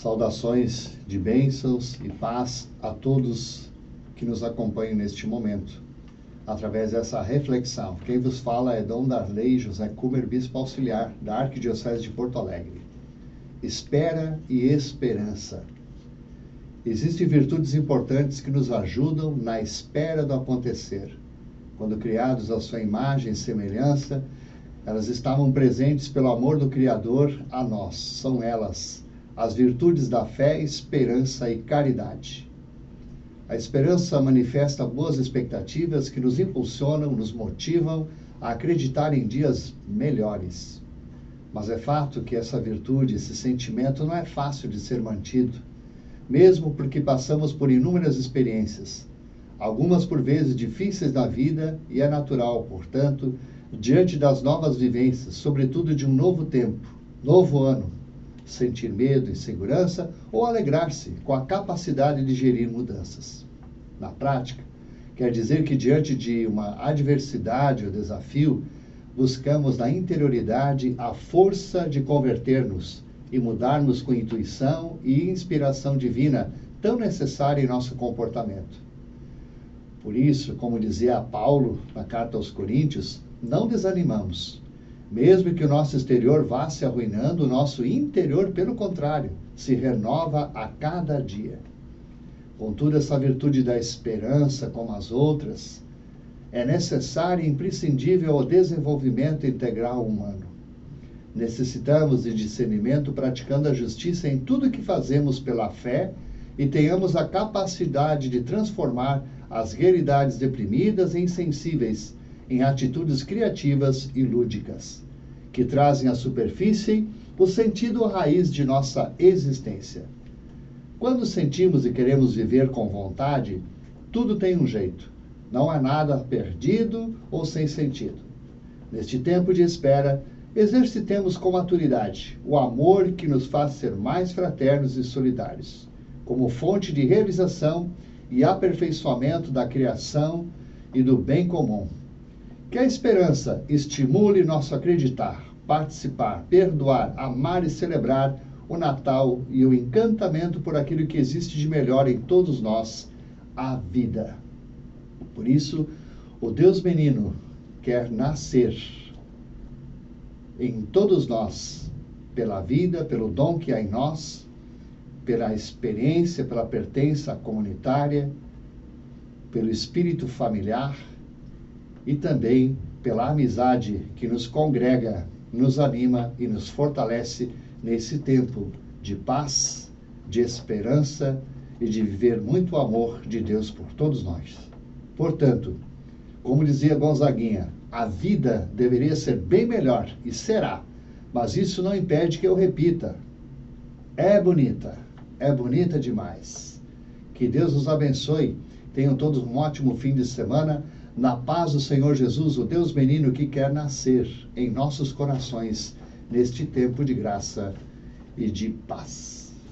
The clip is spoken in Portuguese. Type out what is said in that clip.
Saudações de bênçãos e paz a todos que nos acompanham neste momento, através dessa reflexão. Quem vos fala é Dom Darley José Kumer, Bispo Auxiliar da Arquidiocese de Porto Alegre. Espera e esperança. Existem virtudes importantes que nos ajudam na espera do acontecer. Quando criados à sua imagem e semelhança, elas estavam presentes pelo amor do Criador a nós. São elas as virtudes da fé, esperança e caridade. A esperança manifesta boas expectativas que nos impulsionam, nos motivam a acreditar em dias melhores. Mas é fato que essa virtude, esse sentimento não é fácil de ser mantido, mesmo porque passamos por inúmeras experiências, algumas por vezes difíceis da vida, e é natural, portanto, diante das novas vivências, sobretudo de um novo tempo, novo ano, sentir medo, insegurança ou alegrar-se com a capacidade de gerir mudanças. Na prática, quer dizer que diante de uma adversidade ou desafio, buscamos na interioridade a força de converter-nos e mudarmos com intuição e inspiração divina tão necessária em nosso comportamento. Por isso, como dizia Paulo na carta aos Coríntios, não desanimamos, mesmo que o nosso exterior vá se arruinando, o nosso interior, pelo contrário, se renova a cada dia. Contudo, essa virtude da esperança, como as outras, é necessária e imprescindível ao desenvolvimento integral humano. Necessitamos de discernimento praticando a justiça em tudo que fazemos pela fé e tenhamos a capacidade de transformar as realidades deprimidas e insensíveis em atitudes criativas e lúdicas, que trazem à superfície o sentido raiz de nossa existência. Quando sentimos e queremos viver com vontade, tudo tem um jeito. Não há nada perdido ou sem sentido. Neste tempo de espera, exercitemos com maturidade o amor que nos faz ser mais fraternos e solidários, como fonte de realização e aperfeiçoamento da criação e do bem comum, que a esperança estimule nosso acreditar, participar, perdoar, amar e celebrar o Natal e o encantamento por aquilo que existe de melhor em todos nós, a vida. Por isso, o Deus menino quer nascer em todos nós, pela vida, pelo dom que há em nós, pela experiência, pela pertença comunitária, pelo espírito familiar e também pela amizade que nos congrega, nos anima e nos fortalece nesse tempo de paz, de esperança e de viver muito amor de Deus por todos nós. Portanto, como dizia Gonzaguinha, a vida deveria ser bem melhor e será, mas isso não impede que eu repita. É bonita, é bonita demais. Que Deus nos abençoe. Tenham todos um ótimo fim de semana na paz do Senhor Jesus, o Deus menino que quer nascer em nossos corações neste tempo de graça e de paz.